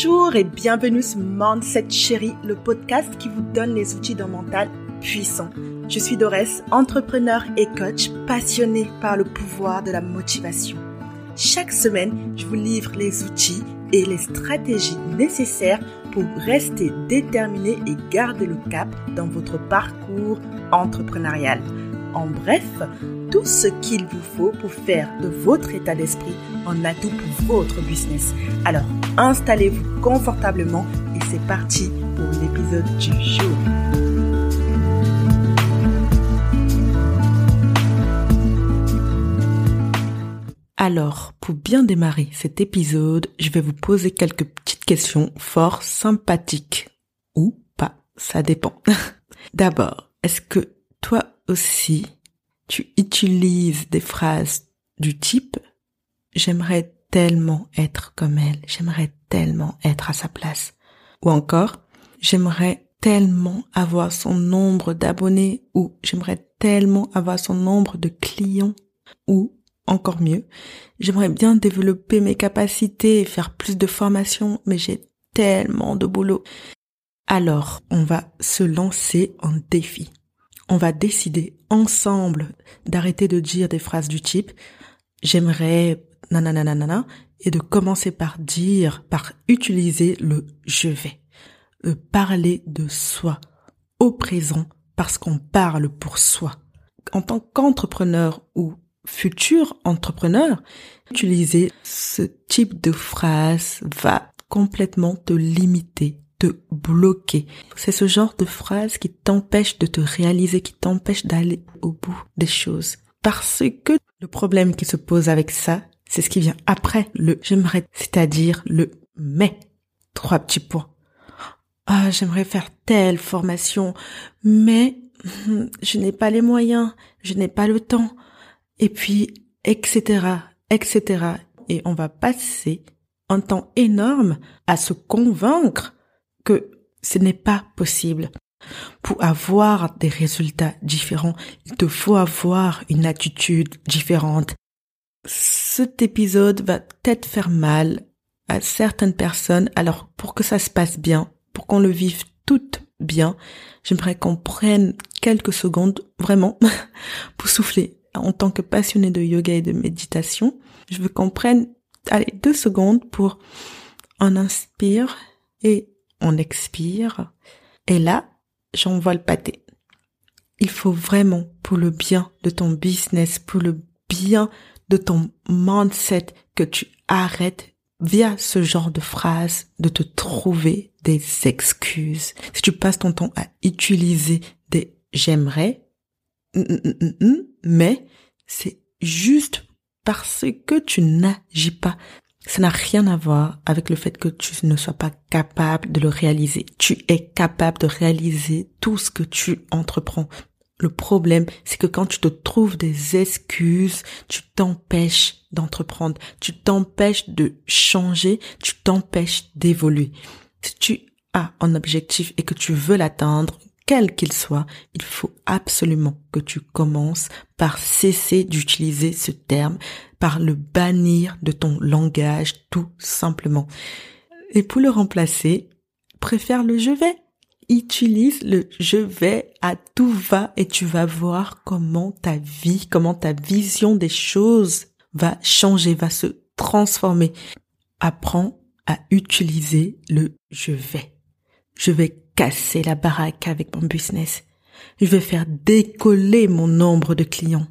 Bonjour et bienvenue sur Mindset Chérie, le podcast qui vous donne les outils d'un mental puissant. Je suis Dorès, entrepreneur et coach passionné par le pouvoir de la motivation. Chaque semaine, je vous livre les outils et les stratégies nécessaires pour rester déterminé et garder le cap dans votre parcours entrepreneurial. En bref, tout ce qu'il vous faut pour faire de votre état d'esprit un atout pour votre business. Alors, installez-vous confortablement et c'est parti pour l'épisode du jour. Alors, pour bien démarrer cet épisode, je vais vous poser quelques petites questions fort sympathiques. Ou pas, ça dépend. D'abord, est-ce que toi aussi, tu utilises des phrases du type j'aimerais tellement être comme elle, j'aimerais tellement être à sa place. Ou encore, j'aimerais tellement avoir son nombre d'abonnés ou j'aimerais tellement avoir son nombre de clients ou encore mieux, j'aimerais bien développer mes capacités et faire plus de formations, mais j'ai tellement de boulot. Alors, on va se lancer en défi on va décider ensemble d'arrêter de dire des phrases du type j'aimerais nanana et de commencer par dire, par utiliser le je vais, de parler de soi au présent parce qu'on parle pour soi. En tant qu'entrepreneur ou futur entrepreneur, utiliser ce type de phrase va complètement te limiter te bloquer. C'est ce genre de phrase qui t'empêche de te réaliser, qui t'empêche d'aller au bout des choses. Parce que le problème qui se pose avec ça, c'est ce qui vient après le j'aimerais, c'est-à-dire le mais. Trois petits points. Ah, j'aimerais faire telle formation, mais je n'ai pas les moyens, je n'ai pas le temps. Et puis, etc., etc. Et on va passer un temps énorme à se convaincre que ce n'est pas possible. Pour avoir des résultats différents, il te faut avoir une attitude différente. Cet épisode va peut-être faire mal à certaines personnes. Alors, pour que ça se passe bien, pour qu'on le vive tout bien, j'aimerais qu'on prenne quelques secondes, vraiment, pour souffler. En tant que passionné de yoga et de méditation, je veux qu'on prenne, allez, deux secondes pour en inspire et on expire, et là, j'envoie le pâté. Il faut vraiment, pour le bien de ton business, pour le bien de ton mindset, que tu arrêtes via ce genre de phrase de te trouver des excuses. Si tu passes ton temps à utiliser des j'aimerais, mais c'est juste parce que tu n'agis pas. Ça n'a rien à voir avec le fait que tu ne sois pas capable de le réaliser. Tu es capable de réaliser tout ce que tu entreprends. Le problème, c'est que quand tu te trouves des excuses, tu t'empêches d'entreprendre, tu t'empêches de changer, tu t'empêches d'évoluer. Si tu as un objectif et que tu veux l'atteindre, quel qu'il soit, il faut absolument que tu commences par cesser d'utiliser ce terme, par le bannir de ton langage tout simplement. Et pour le remplacer, préfère le je vais. Utilise le je vais à tout va et tu vas voir comment ta vie, comment ta vision des choses va changer, va se transformer. Apprends à utiliser le je vais. Je vais casser la baraque avec mon business. Je vais faire décoller mon nombre de clients.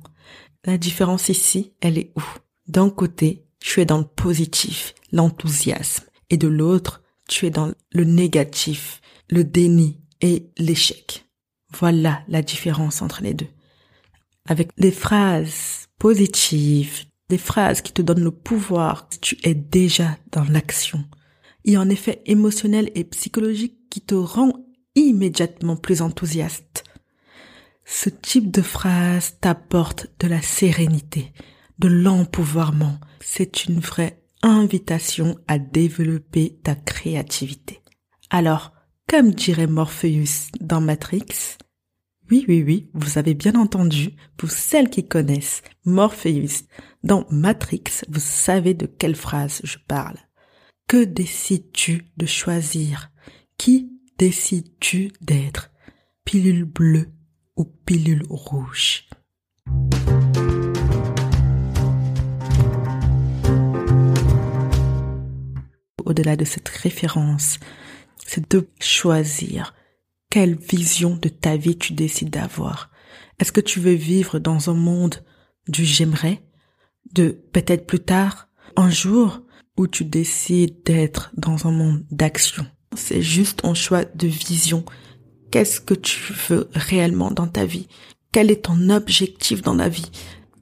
La différence ici, elle est où? D'un côté, tu es dans le positif, l'enthousiasme, et de l'autre, tu es dans le négatif, le déni et l'échec. Voilà la différence entre les deux. Avec des phrases positives, des phrases qui te donnent le pouvoir, tu es déjà dans l'action. Il y a un effet émotionnel et psychologique qui te rend immédiatement plus enthousiaste. Ce type de phrase t'apporte de la sérénité, de l'empouvoirment. C'est une vraie invitation à développer ta créativité. Alors, comme dirait Morpheus dans Matrix, oui, oui, oui, vous avez bien entendu, pour celles qui connaissent Morpheus dans Matrix, vous savez de quelle phrase je parle. Que décides-tu de choisir? Qui décides-tu d'être? Pilule bleue ou pilule rouge? Au-delà de cette référence, c'est de choisir quelle vision de ta vie tu décides d'avoir. Est-ce que tu veux vivre dans un monde du j'aimerais, de peut-être plus tard, un jour, où tu décides d'être dans un monde d'action? C'est juste un choix de vision. Qu'est-ce que tu veux réellement dans ta vie? Quel est ton objectif dans la vie?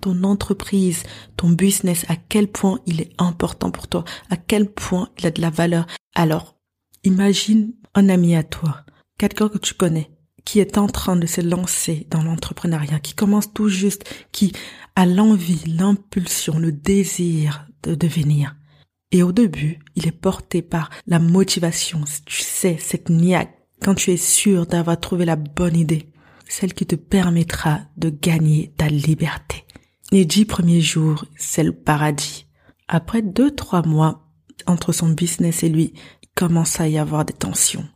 Ton entreprise, ton business, à quel point il est important pour toi À quel point il a de la valeur Alors, imagine un ami à toi, quelqu'un que tu connais, qui est en train de se lancer dans l'entrepreneuriat, qui commence tout juste, qui a l'envie, l'impulsion, le désir de devenir. Et au début, il est porté par la motivation, tu sais, cette niaque, quand tu es sûr d'avoir trouvé la bonne idée, celle qui te permettra de gagner ta liberté. Les dix premiers jours, c'est le paradis. Après deux, trois mois, entre son business et lui, il commence à y avoir des tensions.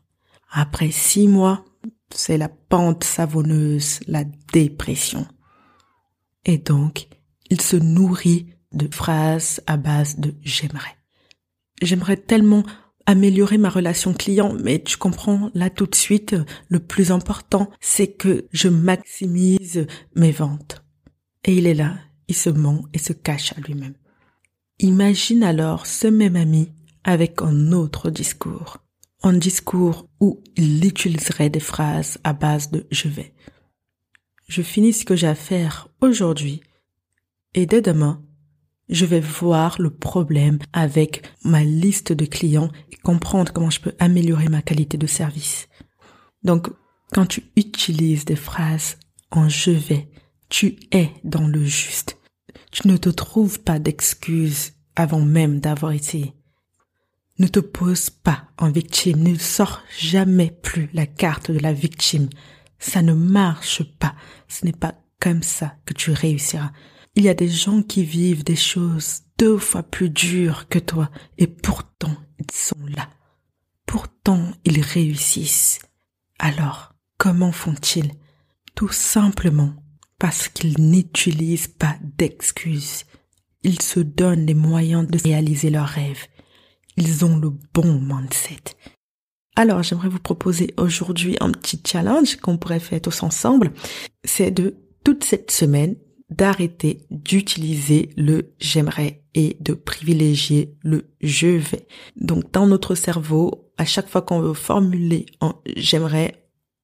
Après six mois, c'est la pente savonneuse, la dépression. Et donc, il se nourrit de phrases à base de j'aimerais j'aimerais tellement améliorer ma relation client, mais tu comprends, là tout de suite, le plus important, c'est que je maximise mes ventes. Et il est là, il se ment et se cache à lui-même. Imagine alors ce même ami avec un autre discours. Un discours où il utiliserait des phrases à base de je vais. Je finis ce que j'ai à faire aujourd'hui et dès demain, je vais voir le problème avec ma liste de clients et comprendre comment je peux améliorer ma qualité de service. Donc, quand tu utilises des phrases en je vais, tu es dans le juste. Tu ne te trouves pas d'excuses avant même d'avoir essayé. Ne te pose pas en victime, ne sors jamais plus la carte de la victime. Ça ne marche pas. Ce n'est pas comme ça que tu réussiras. Il y a des gens qui vivent des choses deux fois plus dures que toi et pourtant ils sont là. Pourtant ils réussissent. Alors, comment font-ils? Tout simplement parce qu'ils n'utilisent pas d'excuses. Ils se donnent les moyens de réaliser leurs rêves. Ils ont le bon mindset. Alors, j'aimerais vous proposer aujourd'hui un petit challenge qu'on pourrait faire tous ensemble. C'est de toute cette semaine d'arrêter d'utiliser le j'aimerais et de privilégier le je vais. Donc dans notre cerveau, à chaque fois qu'on veut formuler un j'aimerais,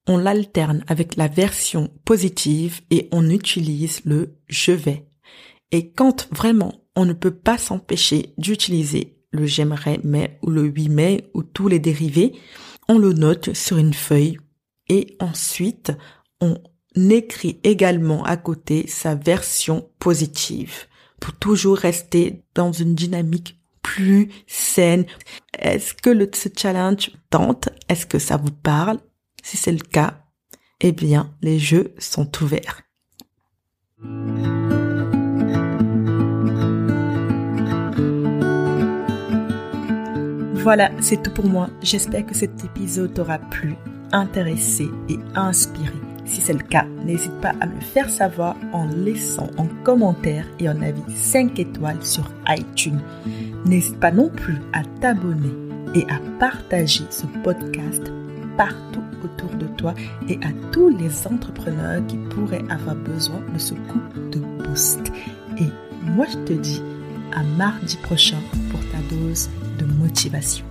on l'alterne avec la version positive et on utilise le je vais. Et quand vraiment on ne peut pas s'empêcher d'utiliser le j'aimerais mais ou le oui mais ou tous les dérivés, on le note sur une feuille et ensuite on écrit également à côté sa version positive pour toujours rester dans une dynamique plus saine. Est-ce que le, ce challenge tente? Est-ce que ça vous parle? Si c'est le cas, eh bien, les jeux sont ouverts. Voilà, c'est tout pour moi. J'espère que cet épisode t'aura plu, intéressé et inspiré. Si c'est le cas, n'hésite pas à me faire savoir en laissant un commentaire et un avis 5 étoiles sur iTunes. N'hésite pas non plus à t'abonner et à partager ce podcast partout autour de toi et à tous les entrepreneurs qui pourraient avoir besoin de ce coup de boost. Et moi, je te dis à mardi prochain pour ta dose de motivation.